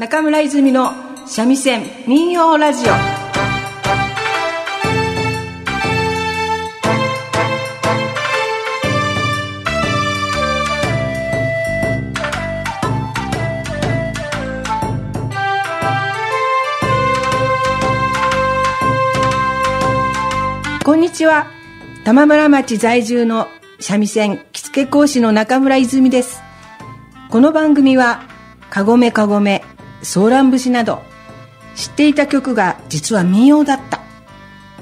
中村泉の三味線民謡ラジオ。こんにちは。玉村町在住の三味線着付け講師の中村泉です。この番組はかごめかごめソーラン節など知っていた曲が実は民謡だった。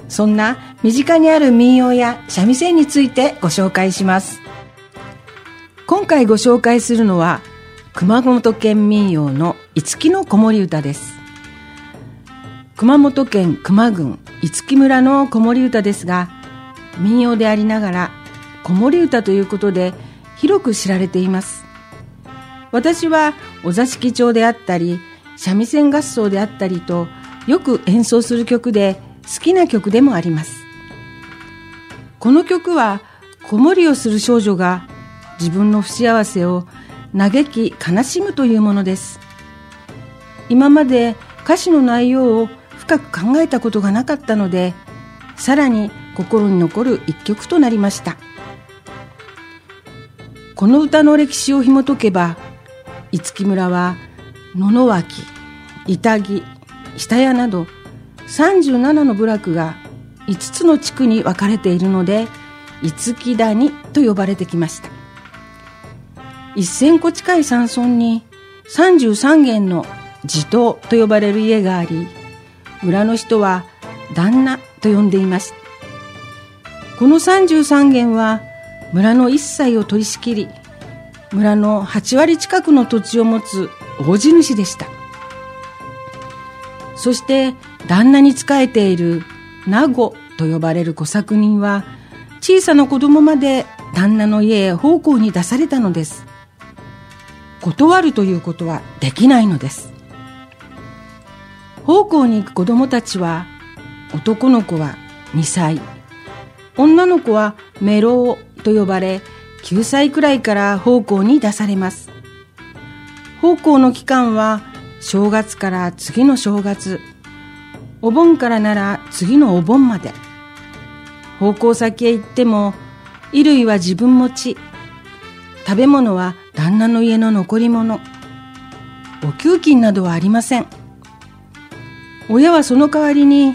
そんな身近にある民謡や三味線についてご紹介します。今回ご紹介するのは熊本県民謡の五木の子守歌です。熊本県熊郡五木村の子守歌ですが民謡でありながら子守歌ということで広く知られています。私はお座敷町であったり三味線合奏であったりとよく演奏する曲で好きな曲でもあります。この曲は子守をする少女が自分の不幸せを嘆き悲しむというものです。今まで歌詞の内容を深く考えたことがなかったのでさらに心に残る一曲となりました。この歌の歴史を紐解けば五木村は野々脇板木下屋など37の部落が5つの地区に分かれているので五木谷と呼ばれてきました。1000個近い山村に33軒の地頭と呼ばれる家があり村の人は旦那と呼んでいます。この33軒は村の一切を取り仕切り村の8割近くの土地を持つ大地主でした。そして旦那に仕えている名護と呼ばれる小作人は小さな子供まで旦那の家へ奉公に出されたのです。断るということはできないのです。奉公に行く子供たちは男の子は2歳。女の子はメロウと呼ばれ9歳くらいから奉公に出されます。奉公の期間は正月から次の正月。お盆からなら次のお盆まで。奉公先へ行っても衣類は自分持ち。食べ物は旦那の家の残り物。お給金などはありません。親はその代わりに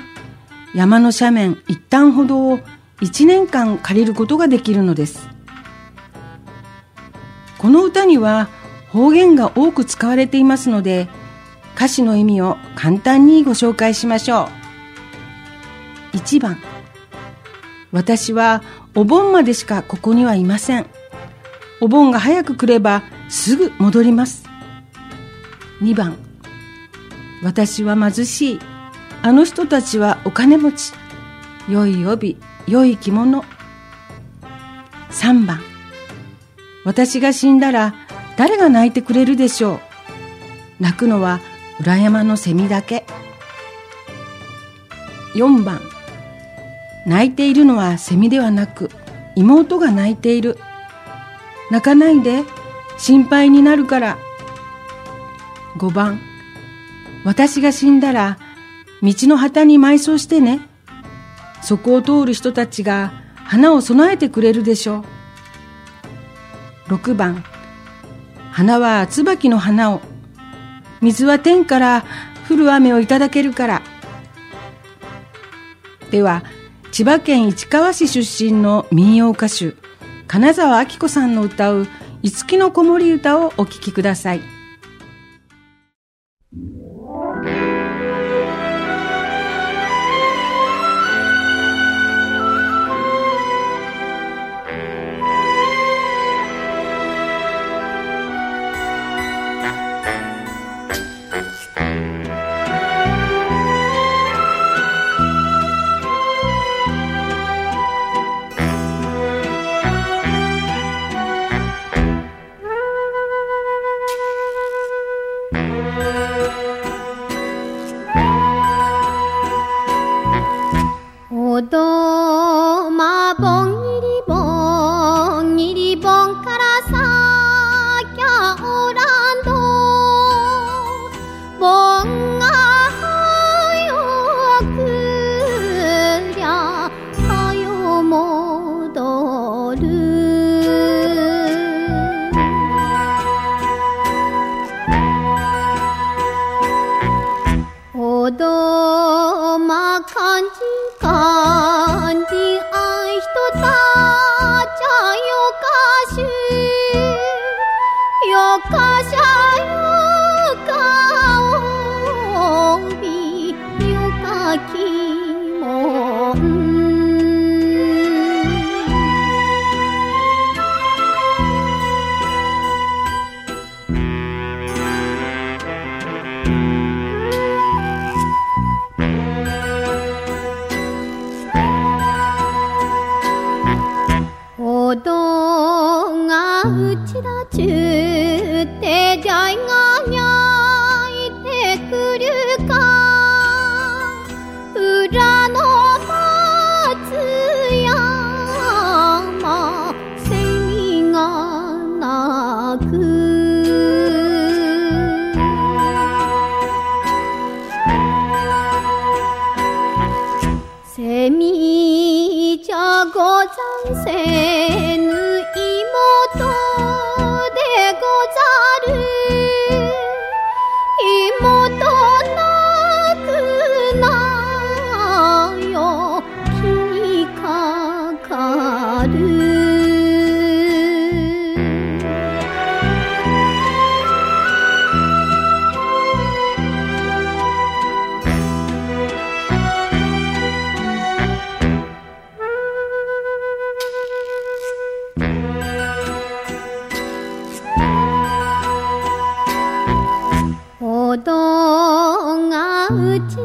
山の斜面一旦ほどを1年間借りることができるのです。この歌には方言が多く使われていますので歌詞の意味を簡単にご紹介しましょう。1番。私はお盆までしかここにはいません。お盆が早く来ればすぐ戻ります。2番。私は貧しい。あの人たちはお金持ち。良い帯良い着物。3番。私が死んだら誰が泣いてくれるでしょう。泣くのは裏山のセミだけ。4番。泣いているのはセミではなく妹が泣いている。泣かないで心配になるから。5番。私が死んだら道の旗に埋葬してね。そこを通る人たちが花を備えてくれるでしょう。6番。花は椿の花を水は天から降る雨をいただけるからでは千葉県市川市出身の民謡歌手金沢明子さんの歌う「五木の子守歌」をお聴きください。どがうち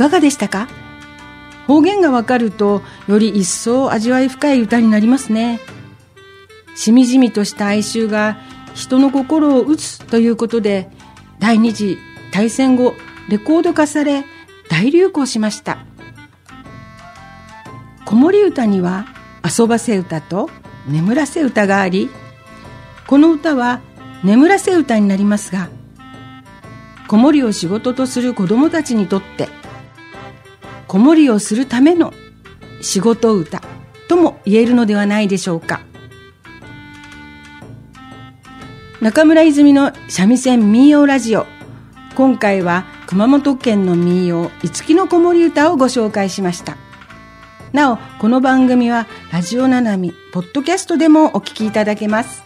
かがでしたか？方言がわかるとより一層味わい深い歌になりますね。しみじみとした哀愁が人の心を打つということで第二次大戦後レコード化され大流行しました。子守歌には遊ばせ歌と眠らせ歌がありこの歌は眠らせ歌になりますが子守を仕事とする子供たちにとって子守りをするための仕事歌とも言えるのではないでしょうか。中村泉の三味線民謡ラジオ。今回は熊本県の民謡五木の子守歌をご紹介しました。なおこの番組はラジオななみポッドキャストでもお聞きいただけます。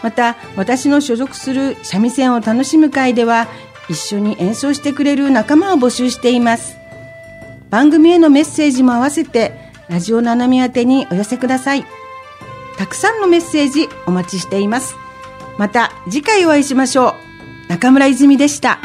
また私の所属する三味線を楽しむ会では一緒に演奏してくれる仲間を募集しています。番組へのメッセージも合わせてラジオナナミ宛てにお寄せください。たくさんのメッセージお待ちしています。また次回お会いしましょう。中村泉でした。